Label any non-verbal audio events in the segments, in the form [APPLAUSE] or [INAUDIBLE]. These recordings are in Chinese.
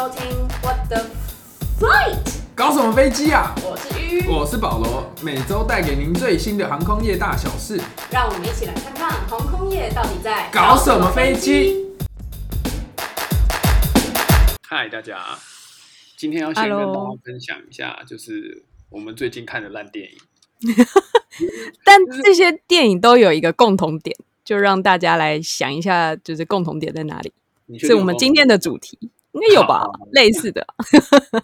收听 What the Flight，搞什么飞机啊？我是鱼，我是保罗，每周带给您最新的航空业大小事。让我们一起来看看航空业到底在搞什么飞机。嗨，大家，今天要先跟大家分享一下，就是我们最近看的烂电影。[LAUGHS] 但这些电影都有一个共同点，就让大家来想一下，就是共同点在哪里？是我们今天的主题，应该有吧好？类似的，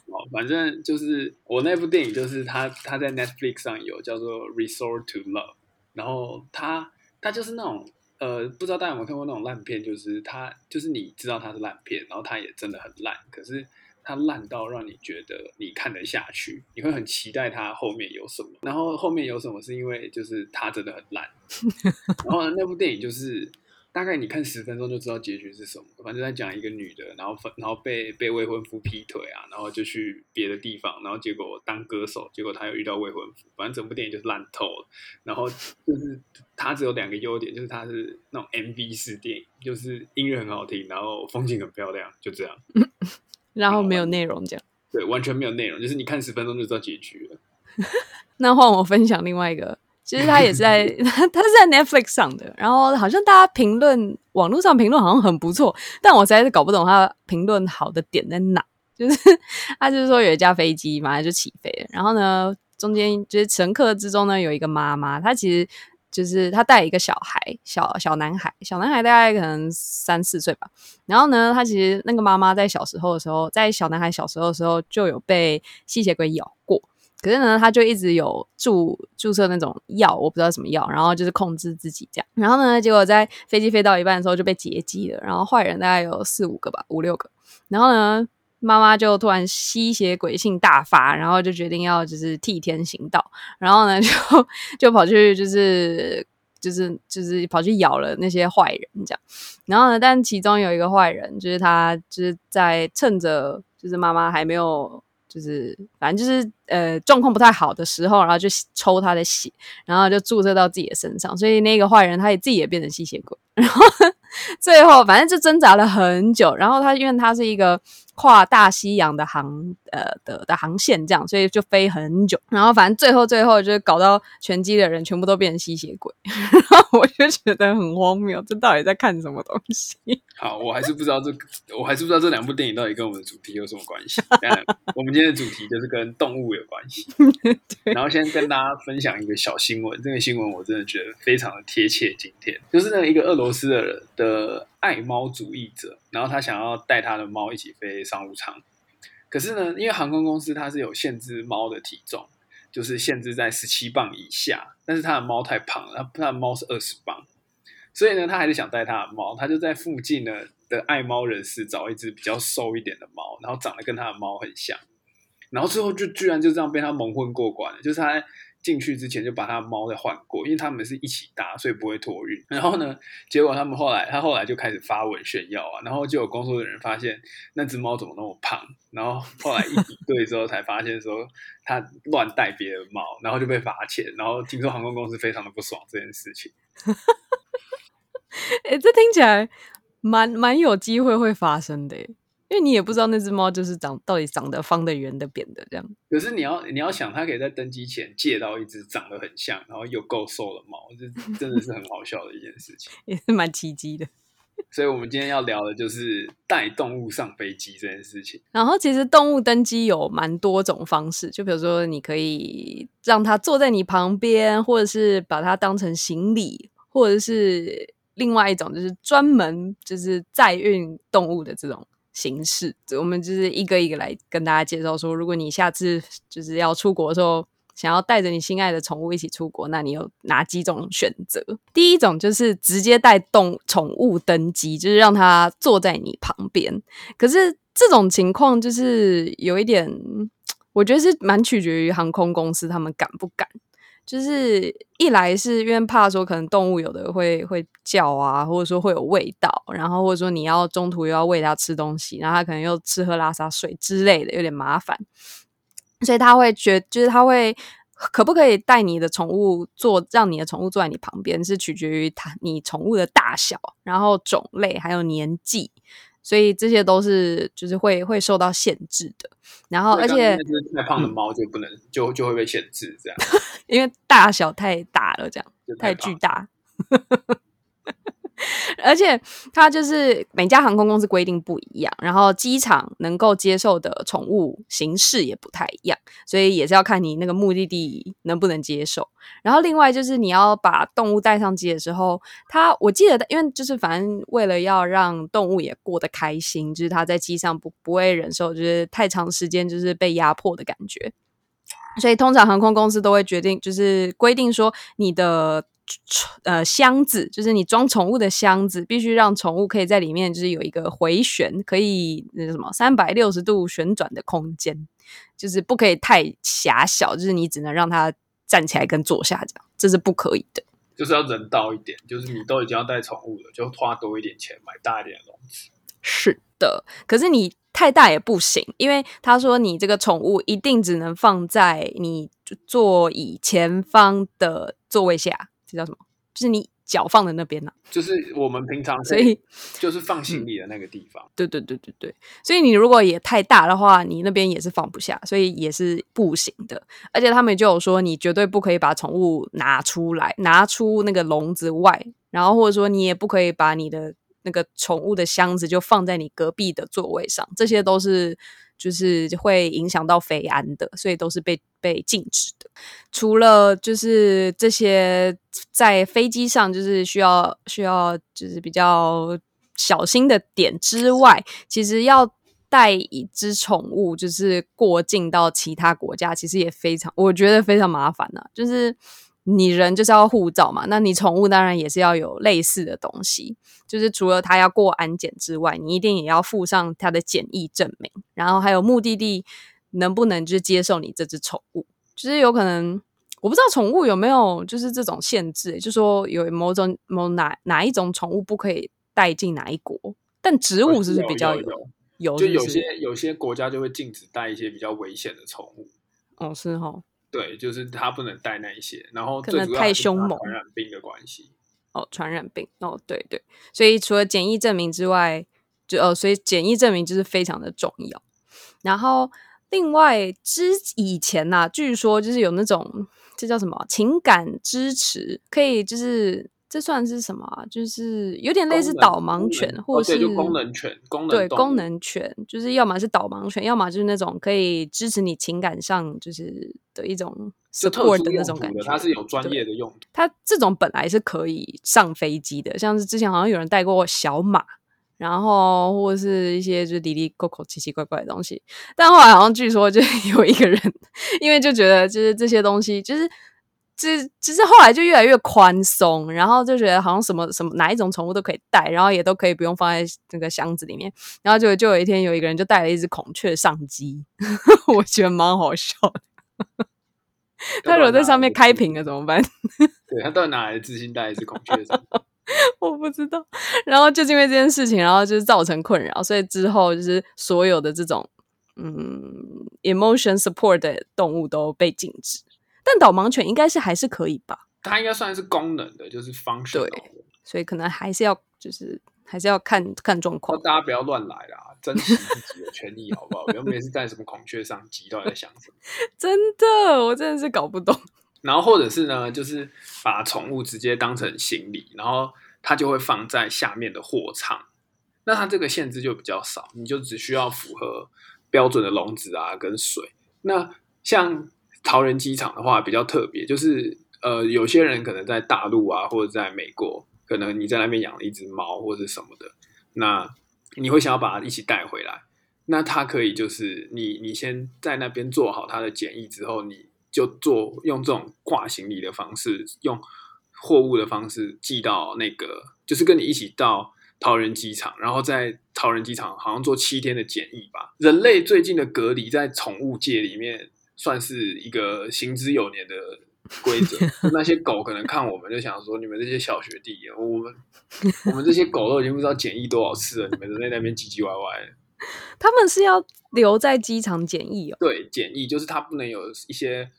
哦，反正就是我那部电影，就是它它在 Netflix 上有叫做《Resort to Love》，然后他他就是那种呃，不知道大家有没有看过那种烂片，就是他就是你知道它是烂片，然后它也真的很烂，可是它烂到让你觉得你看得下去，你会很期待它后面有什么，然后后面有什么是因为就是它真的很烂，[LAUGHS] 然后那部电影就是。大概你看十分钟就知道结局是什么，反正在讲一个女的，然后分，然后被被未婚夫劈腿啊，然后就去别的地方，然后结果当歌手，结果她又遇到未婚夫，反正整部电影就是烂透了。然后就是它只有两个优点，就是它是那种 MV 式电影，就是音乐很好听，然后风景很漂亮，就这样。[LAUGHS] 然后没有内容这样。对，完全没有内容，就是你看十分钟就知道结局了。[LAUGHS] 那换我分享另外一个，其实他也是在 [LAUGHS] 他是在 Netflix 上的，然后好像大家评论网络上评论好像很不错，但我实在是搞不懂他评论好的点在哪。就是 [LAUGHS] 他就是说有一架飞机马上就起飞了，然后呢中间就是乘客之中呢有一个妈妈，她其实就是她带一个小孩，小小男孩，小男孩大概可能三四岁吧。然后呢，他其实那个妈妈在小时候的时候，在小男孩小时候的时候就有被吸血鬼咬过。可是呢，他就一直有注注射那种药，我不知道什么药，然后就是控制自己这样。然后呢，结果在飞机飞到一半的时候就被劫机了，然后坏人大概有四五个吧，五六个。然后呢，妈妈就突然吸血鬼性大发，然后就决定要就是替天行道，然后呢就就跑去就是就是就是跑去咬了那些坏人这样。然后呢，但其中有一个坏人，就是他就是在趁着就是妈妈还没有。就是反正就是呃状况不太好的时候，然后就抽他的血，然后就注射到自己的身上，所以那个坏人他也自己也变成吸血鬼，[LAUGHS] 然后最后反正就挣扎了很久，然后他因为他是一个跨大西洋的航呃的的航线这样，所以就飞很久，然后反正最后最后就是搞到拳击的人全部都变成吸血鬼，[LAUGHS] 然后我就觉得很荒谬，这到底在看什么东西？[LAUGHS] 好，我还是不知道这，我还是不知道这两部电影到底跟我们的主题有什么关系。当然，我们今天的主题就是跟动物有关系。[LAUGHS] 然后先跟大家分享一个小新闻，这个新闻我真的觉得非常的贴切。今天就是那一个俄罗斯的人的爱猫主义者，然后他想要带他的猫一起飞商务舱，可是呢，因为航空公司它是有限制猫的体重，就是限制在十七磅以下，但是他的猫太胖了，他的猫是二十磅。所以呢，他还是想带他的猫，他就在附近呢的爱猫人士找一只比较瘦一点的猫，然后长得跟他的猫很像，然后最后就居然就这样被他蒙混过关了。就是他进去之前就把他的猫再换过，因为他们是一起搭，所以不会托运。然后呢，结果他们后来他后来就开始发文炫耀啊，然后就有工作的人发现那只猫怎么那么胖，然后后来一比对之后才发现说他乱带别的猫，然后就被罚钱，然后听说航空公司非常的不爽这件事情。[LAUGHS] 哎、这听起来蛮蛮有机会会发生的，因为你也不知道那只猫就是长到底长得方的、圆的、扁的这样。可是你要你要想，它可以在登机前借到一只长得很像，然后又够瘦的猫，这 [LAUGHS] 真的是很好笑的一件事情。[LAUGHS] 也是蛮奇迹的。所以，我们今天要聊的就是带动物上飞机这件事情。然后其实动物登机有蛮多种方式，就比如说你可以让它坐在你旁边，或者是把它当成行李，或者是另外一种就是专门就是载运动物的这种形式。我们就是一个一个来跟大家介绍说，如果你下次就是要出国的时候。想要带着你心爱的宠物一起出国，那你有哪几种选择？第一种就是直接带动宠物登机，就是让它坐在你旁边。可是这种情况就是有一点，我觉得是蛮取决于航空公司他们敢不敢。就是一来是因为怕说可能动物有的会会叫啊，或者说会有味道，然后或者说你要中途又要喂它吃东西，然后它可能又吃喝拉撒睡之类的，有点麻烦。所以他会觉，就是他会可不可以带你的宠物坐，让你的宠物坐在你旁边，是取决于它你宠物的大小，然后种类还有年纪。所以这些都是就是会会受到限制的。然后，而且太胖的猫就不能、就就会被限制，这样 [LAUGHS] 因为大小太大了，这样就太巨大。而且它就是每家航空公司规定不一样，然后机场能够接受的宠物形式也不太一样，所以也是要看你那个目的地能不能接受。然后另外就是你要把动物带上机的时候，它我记得，因为就是反正为了要让动物也过得开心，就是它在机上不不会忍受就是太长时间就是被压迫的感觉。所以通常航空公司都会决定，就是规定说你的呃箱子，就是你装宠物的箱子，必须让宠物可以在里面，就是有一个回旋，可以那什么三百六十度旋转的空间，就是不可以太狭小，就是你只能让它站起来跟坐下这样，这是不可以的。就是要人道一点，就是你都已经要带宠物了，就花多一点钱买大一点的笼子。是的，可是你太大也不行，因为他说你这个宠物一定只能放在你座椅前方的座位下，这叫什么？就是你脚放在那边呐、就是我们平常所以，就是放行李的那个地方，对对对对对，所以你如果也太大的话，你那边也是放不下，所以也是不行的。而且他们就有说，你绝对不可以把宠物拿出来，拿出那个笼子外，然后或者说你也不可以把你的那个宠物的箱子就放在你隔壁的座位上，这些都是就是会影响到飞安的，所以都是被被禁止的。除了就是这些在飞机上就是需要需要就是比较小心的点之外，其实要带一只宠物就是过境到其他国家，其实也非常我觉得非常麻烦呐、就是你人就是要护照嘛，那你宠物当然也是要有类似的东西，就是除了它要过安检之外，你一定也要附上它的检疫证明，然后还有目的地能不能就是接受你这只宠物，就是有可能我不知道宠物有没有就是这种限制、就说有某种某哪哪一种宠物不可以带进哪一国，但植物是不是比较有有就是有些有些国家就会禁止带一些比较危险的宠物，哦是哈对，就是它不能带那一些，然后可能太凶猛传染病的关系。哦传染病哦对对，所以除了检疫证明之外，就呃所以检疫证明就是非常的重要。然后另外之以前呐、据说就是有那种这叫什么情感支持，可以就是这算是什么啊？就是有点类似导盲犬，能或是、功能犬，功能对功能犬，就是要么是导盲犬，要么就是那种可以支持你情感上就是的一种 support 的那种感觉。它是有专业的用途。它这种本来是可以上飞机的，像是之前好像有人带过小马，然后或者是一些就是离离扣扣奇奇怪怪的东西，但后来好像据说就 [LAUGHS] 有一个人，因为就觉得就是这些东西就是。这只是后来就越来越宽松，然后就觉得好像什么什么哪一种宠物都可以带，然后也都可以不用放在那个箱子里面，然后就就有一天有一个人就带了一只孔雀上机，[LAUGHS] 我觉得蛮好笑的。他如果在上面开屏了怎么办？[LAUGHS] 对他到底哪来的自信带一只孔雀上？[LAUGHS] 我不知道。然后就是因为这件事情，然后就是造成困扰，所以之后就是所有的这种嗯 emotion support 的动物都被禁止。但导盲犬应该是还是可以吧？它应该算是功能的，就是 functional 的。所以可能还是要就是还是要看看状那况。大家不要乱来啦，珍惜自己的权益，好不好？[LAUGHS] 不要每次在什么孔雀上机，到底在想什么？[LAUGHS] 真的，我真的是搞不懂。然后或者是呢，就是把宠物直接当成行李，然后它就会放在下面的货舱。那它这个限制就比较少，你就只需要符合标准的笼子啊跟水。那像桃园机场的话比较特别，就是呃有些人可能在大陆啊或者在美国，可能你在那边养了一只猫或者什么的，那你会想要把它一起带回来。那它可以就是你你先在那边做好它的检疫之后，你就做用这种挂行李的方式，用货物的方式寄到那个，就是跟你一起到桃园机场，然后在桃园机场好像做七天的检疫吧。人类最近的隔离在宠物界里面算是一个行之有年的规则。[LAUGHS] 那些狗可能看我们就想说，你们这些小学弟，我们我们这些狗都已经不知道检疫多少次了，你们在那边唧唧歪歪。他们是要留在机场检疫哦。对，检疫就是它不能有一些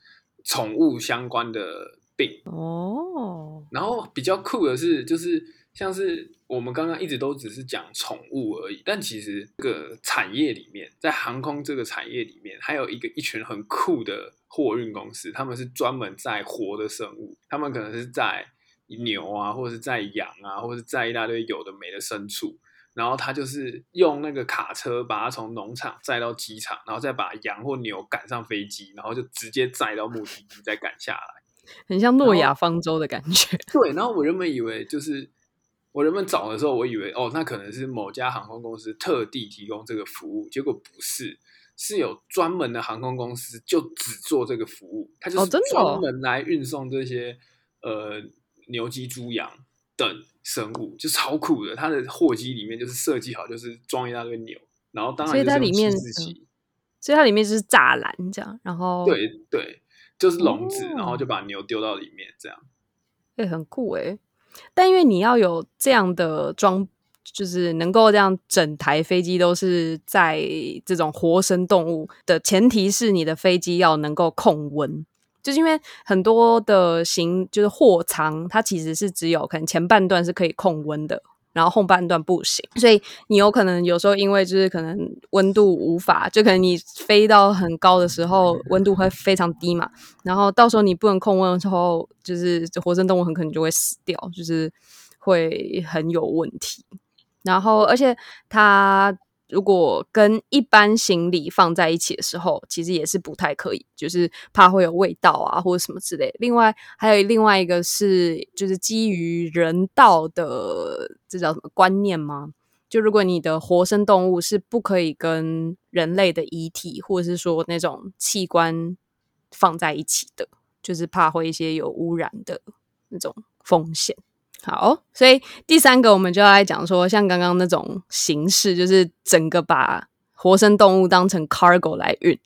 宠物相关的病。哦，然后比较酷的是，就是像是我们刚刚一直都只是讲宠物而已，但其实这个产业里面，在航空这个产业里面，还有一个一群很酷的货运公司，他们是专门在活的生物，他们可能是在牛啊，或者是在羊啊，或者是在一大堆有的没的牲畜。然后他就是用那个卡车把它从农场载到机场，然后再把羊或牛赶上飞机，然后就直接载到目的地，再赶下来。很像诺亚方舟的感觉。[LAUGHS] 对，然后我原本以为就是我原本找的时候，我以为哦，那可能是某家航空公司特地提供这个服务，结果不是，是有专门的航空公司就只做这个服务，它就是专门来运送这些、呃牛鸡猪羊等生物，就超酷的。它的货机里面就是设计好，就是装一大堆牛，然后当然所以它里面所以它里面就是栅栏这样，然后对对，就是笼子，哦然后就把牛丢到里面这样。会很酷诶。但因为你要有这样的装，就是能够这样整台飞机都是在这种活生动物的前提是你的飞机要能够控温。就是因为很多的行就是货舱，它其实是只有可能前半段是可以控温的，然后后半段不行，所以你有可能有时候因为就是可能温度无法，就可能你飞到很高的时候温度会非常低嘛，然后到时候你不能控温的时候，就是活生动物很可能就会死掉，就是会很有问题。然后而且它如果跟一般行李放在一起的时候，其实也是不太可以，就是怕会有味道啊或者什么之类。另外还有另外一个是，就是基于人道的这叫什么观念吗？就如果你的活生动物是不可以跟人类的遗体或者是说那种器官放在一起的，就是怕会一些有污染的那种风险。好，所以第三个我们就要来讲说，像刚刚那种形式，就是整个把活生动物当成 cargo 来运。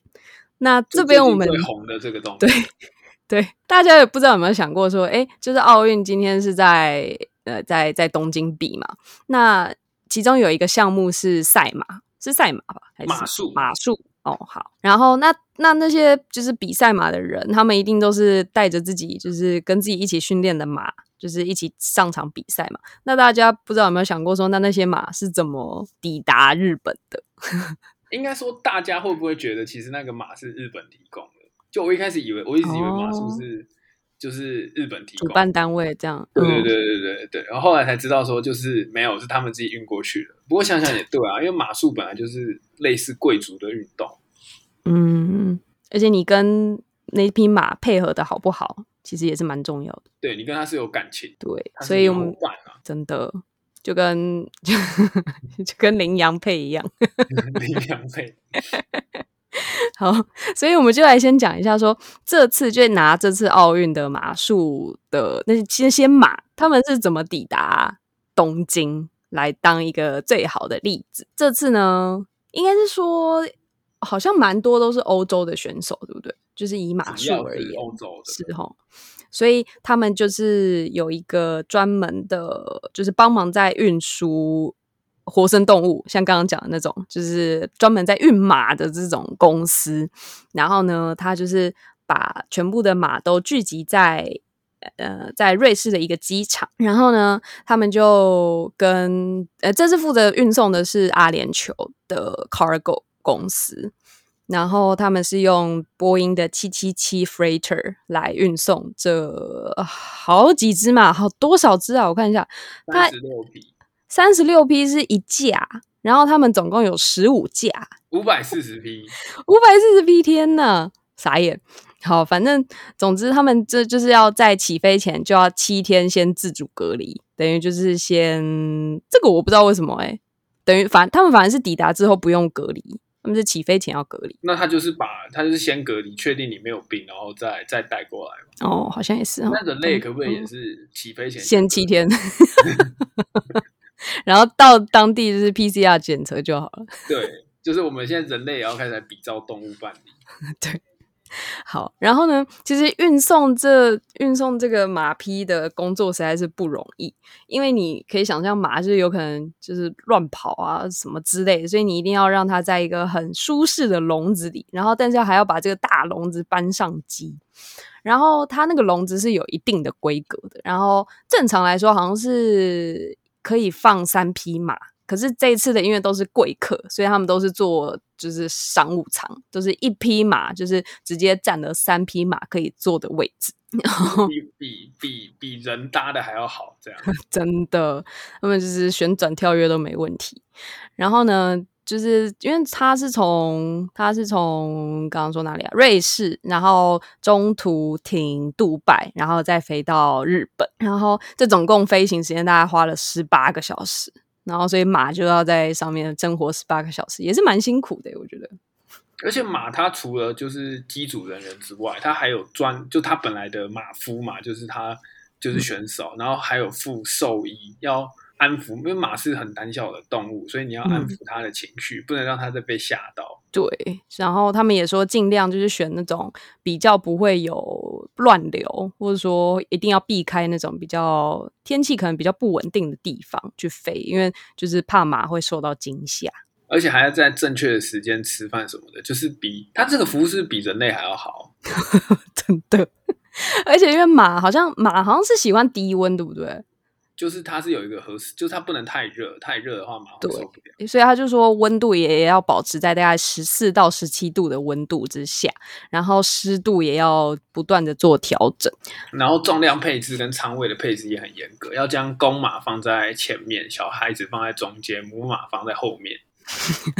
那这边我们最红的这个东西，对 [LAUGHS] 对，大家也不知道有没有想过说，哎，就是奥运今天是在呃在在东京比嘛，那其中有一个项目是赛马，是赛马吧？还是马术马术哦，好。然后那那那些就是比赛马的人，他们一定都是带着自己就是跟自己一起训练的马，就是一起上场比赛嘛。那大家不知道有没有想过说，那那些马是怎么抵达日本的？[LAUGHS] 应该说大家会不会觉得其实那个马是日本提供的？就我一开始以为，我一直以为马术是、就是日本提供，主办单位这样？嗯对对对对对对，然后后来才知道说就是没有，是他们自己运过去的。不过想想也对啊，因为马术本来就是类似贵族的运动，嗯，而且你跟那匹马配合的好不好，其实也是蛮重要的。对你跟他是有感情，对，所以我们啊，真的就跟 [LAUGHS] 就跟羚羊配一样。[LAUGHS] 羚羊配。好，所以我们就来先讲一下说，这次就拿这次奥运的马术的那些些马，他们是怎么抵达东京来当一个最好的例子。这次呢，应该是说好像蛮多都是欧洲的选手，对不对？就是以马术而言，欧洲的，是哈，所以他们就是有一个专门的，就是帮忙在运输活生动物，像刚刚讲的那种，就是专门在运马的这种公司。然后呢，他就是把全部的马都聚集在呃在瑞士的一个机场，然后呢，他们就跟呃这次负责运送的是阿联酋的 Cargo 公司。然后他们是用波音的七七七 Freighter 来运送这呃好几只马，好多少只啊？我看一下，它三十六匹，三十六批是一架，然后他们总共有十五架，五百四十匹，五百四十批，天呐，傻眼。好，反正总之他们这就是要在起飞前就要七天先自主隔离，等于就是先这个我不知道为什么哎、等于反他们反而是抵达之后不用隔离，他们是起飞前要隔离。那他就是把他就是先隔离，确定你没有病，然后再再带过来嘛。哦，好像也是哦。那人类可不可以也是起飞前先七天 [LAUGHS] [LAUGHS] [LAUGHS] 然后到当地就是 PCR 检测就好了。对，就是我们现在人类也要开始来比照动物办理。[LAUGHS] 对，好，然后呢，其实运送这运送这个马匹的工作实在是不容易，因为你可以想象马就是有可能就是乱跑啊什么之类的，所以你一定要让它在一个很舒适的笼子里，然后但是还要把这个大笼子搬上机。然后它那个笼子是有一定的规格的，然后正常来说好像是可以放三匹马，可是这一次的因为都是贵客，所以他们都是坐就是商务舱，就是一匹马就是直接占了三匹马可以坐的位置，[LAUGHS] 比比比比人搭的还要好，这样 [LAUGHS] 真的，他们就是旋转跳跃都没问题。然后呢？就是因为他是从他是从刚刚说哪里啊？瑞士，然后中途停杜拜，然后再飞到日本，然后这总共飞行时间大概花了十八个小时，然后所以马就要在上面生活十八个小时，也是蛮辛苦的，我觉得。而且马它除了就是机组人员之外，它还有专就它本来的马夫嘛，就是他就是选手，然后还有副兽医要。安抚，因为马是很胆小的动物，所以你要安抚它的情绪，不能让它再被吓到。对，然后他们也说尽量就是选那种比较不会有乱流，或者说一定要避开那种比较天气可能比较不稳定的地方去飞，因为就是怕马会受到惊吓。而且还要在正确的时间吃饭什么的，就是比它这个服务是比人类还要好，[LAUGHS] 真的。[LAUGHS] 而且因为马好像马好像是喜欢低温，对不对？就是它是有一个合适，就是它不能太热，太热的话马上受不了。所以他就说温度也要保持在大概十四到十七度的温度之下，然后湿度也要不断的做调整。然后重量配置跟仓位的配置也很严格，要将公马放在前面，小孩子放在中间，母马放在后面。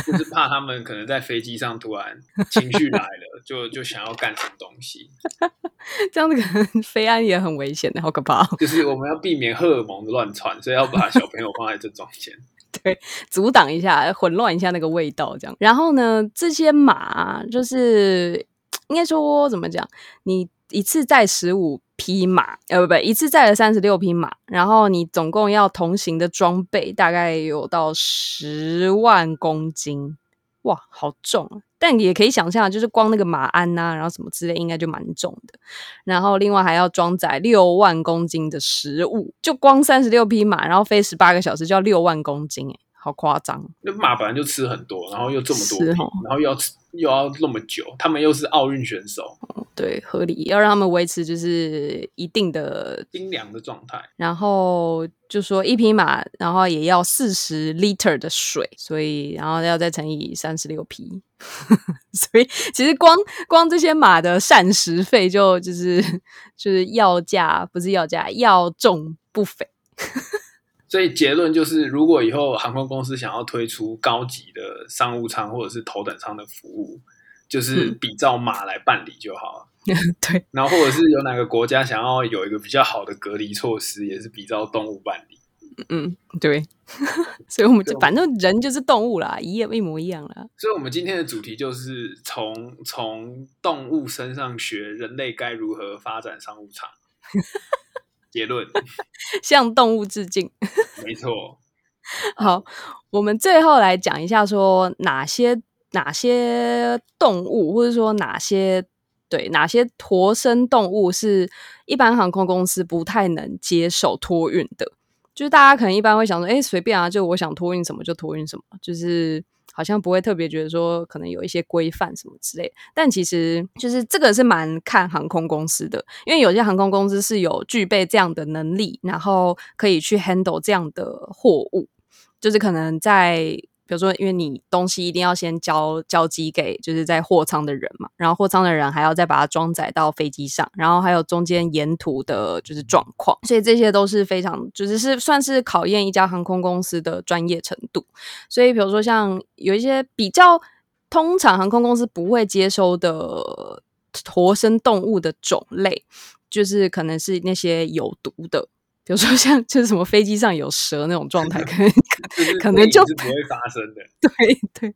就是怕他们可能在飞机上突然情绪来了，就就想要干什么东西，[LAUGHS] 这样子可能飞安也很危险的，好可怕。就是我们要避免荷尔蒙的乱窜，所以要把小朋友放在这中间，[LAUGHS] 对，阻挡一下，混乱一下那个味道，这样。然后呢，这些马就是应该说怎么讲，你。一次载十五匹马，呃，不不，一次载了三十六匹马，然后你总共要同行的装备大概有到十万公斤，哇，好重啊！但也可以想象，就是光那个马鞍呐，然后什么之类，应该就蛮重的。然后另外还要装载六万公斤的食物，就光三十六匹马，然后飞十八个小时就要六万公斤，哎，好夸张！那马本来就吃很多，然后又这么多，然后又要吃。又要那么久，他们又是奥运选手，对，合理要让他们维持就是一定的精良的状态。然后就说一匹马，然后也要四十 liter 的水，所以然后要再乘以三十六匹，[LAUGHS] 所以其实光光这些马的膳食费就就是就是要价不是要价，要重不菲。所以结论就是，如果以后航空公司想要推出高级的商务舱或者是头等舱的服务，就是比照马来办理就好了。[LAUGHS] 对，然后或者是有哪个国家想要有一个比较好的隔离措施，也是比照动物办理。嗯，对。[LAUGHS] 所以我们就反正人就是动物啦，一样一模一样啦。所以我们今天的主题就是从从动物身上学人类该如何发展商务舱。[LAUGHS] 结论，[LAUGHS] 向动物致敬。[LAUGHS] 没错。好，我们最后来讲一下，说哪些哪些动物，或者说哪些对哪些活生动物是一般航空公司不太能接受托运的。就是大家可能一般会想说，哎，随便啊，就我想托运什么就托运什么，就是。好像不会特别觉得说可能有一些规范什么之类，但其实就是这个是蛮看航空公司的，因为有些航空公司是有具备这样的能力，然后可以去 handle 这样的货物，就是可能在。比如说，因为你东西一定要先交交机给就是在货舱的人嘛，然后货舱的人还要再把它装载到飞机上，然后还有中间沿途的就是状况，所以这些都是非常就是是算是考验一家航空公司的专业程度。所以，比如说像有一些比较通常航空公司不会接收的活生动物的种类，就是可能是那些有毒的。比如说像就是什么飞机上有蛇那种状态，可 [LAUGHS] 能可能就不会发生的。[LAUGHS] 对对，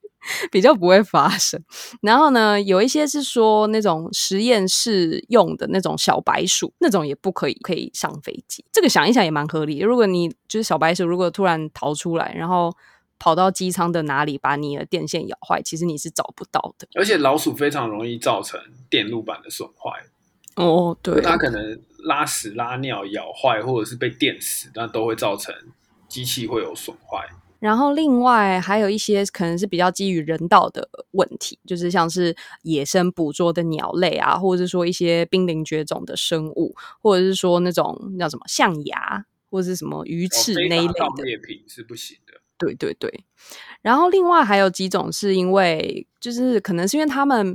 比较不会发生。然后呢，有一些是说那种实验室用的那种小白鼠，那种也不可以可以上飞机。这个想一想也蛮合理。如果你就是小白鼠，如果突然逃出来，然后跑到机舱的哪里把你的电线咬坏，其实你是找不到的。而且老鼠非常容易造成电路板的损坏，哦，对，它可能拉屎拉尿咬坏，或者是被电死，那都会造成机器会有损坏。然后另外还有一些可能是比较基于人道的问题，就是像是野生捕捉的鸟类啊，或者是说一些濒临绝种的生物，或者是说那种叫什么象牙或者是什么鱼翅那一类法的。猎品是不行的。对对对，然后另外还有几种是因为，就是可能是因为他们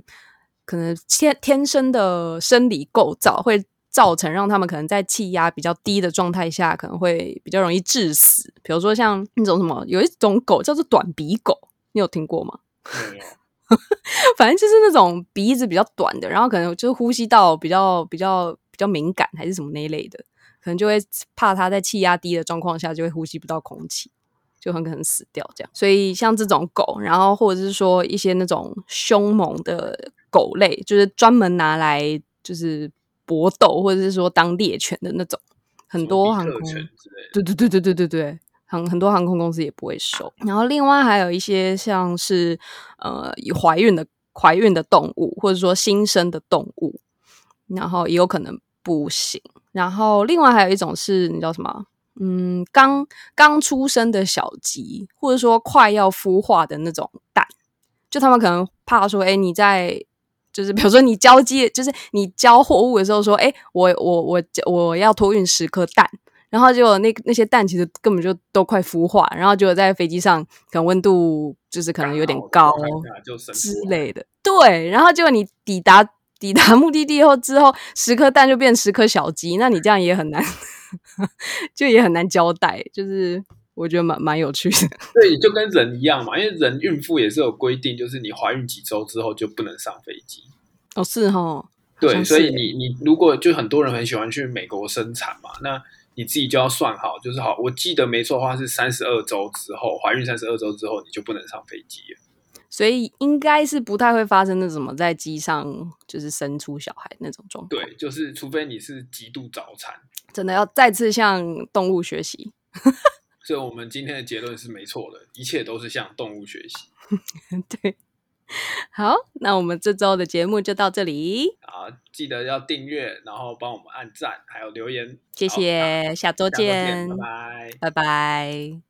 可能天天生的生理构造会造成让他们可能在气压比较低的状态下，可能会比较容易致死。比如说像那种什么，有一种狗叫做短鼻狗，你有听过吗？[LAUGHS] 反正就是那种鼻子比较短的，然后可能就是呼吸道比较比较比较敏感，还是什么那一类的，可能就会怕它在气压低的状况下就会呼吸不到空气，就很可能死掉这样。所以像这种狗，然后或者是说一些那种凶猛的狗类，就是专门拿来就是搏斗，或者是说当猎犬的那种，很多航空。对对对对对对对，很很多航空公司也不会收。然后另外还有一些像是呃有怀孕的怀孕的动物，或者说新生的动物，然后也有可能不行。然后另外还有一种是你知道什么？嗯，刚刚出生的小鸡，或者说快要孵化的那种蛋，就他们可能怕说，哎，你在就是比如说你交接，就是你交货物的时候说，哎，我我我我要托运十颗蛋，然后结果那那些蛋其实根本就都快孵化，然后结果在飞机上可能温度就是可能有点高之类的，对，然后结果你抵达抵达目的地后之后，十颗蛋就变十颗小鸡，那你这样也很难，[LAUGHS] 就也很难交代，就是我觉得蛮蛮有趣的。[LAUGHS] 对，就跟人一样嘛，因为人孕妇也是有规定，就是你怀孕几周之后就不能上飞机。哦，是哈，好对，所以你你如果就很多人很喜欢去美国生产嘛，那你自己就要算好，就是好，我记得没错的话是三十二周之后，怀孕三十二周之后你就不能上飞机了。所以应该是不太会发生那什么在机上就是生出小孩那种状况。对，就是除非你是极度早产。真的要再次向动物学习。所以我们今天的结论是没错的，一切都是向动物学习。[LAUGHS] 对，好，那我们这周的节目就到这里，啊，记得要订阅，然后帮我们按赞，还有留言。谢谢，下周见拜，拜。拜拜。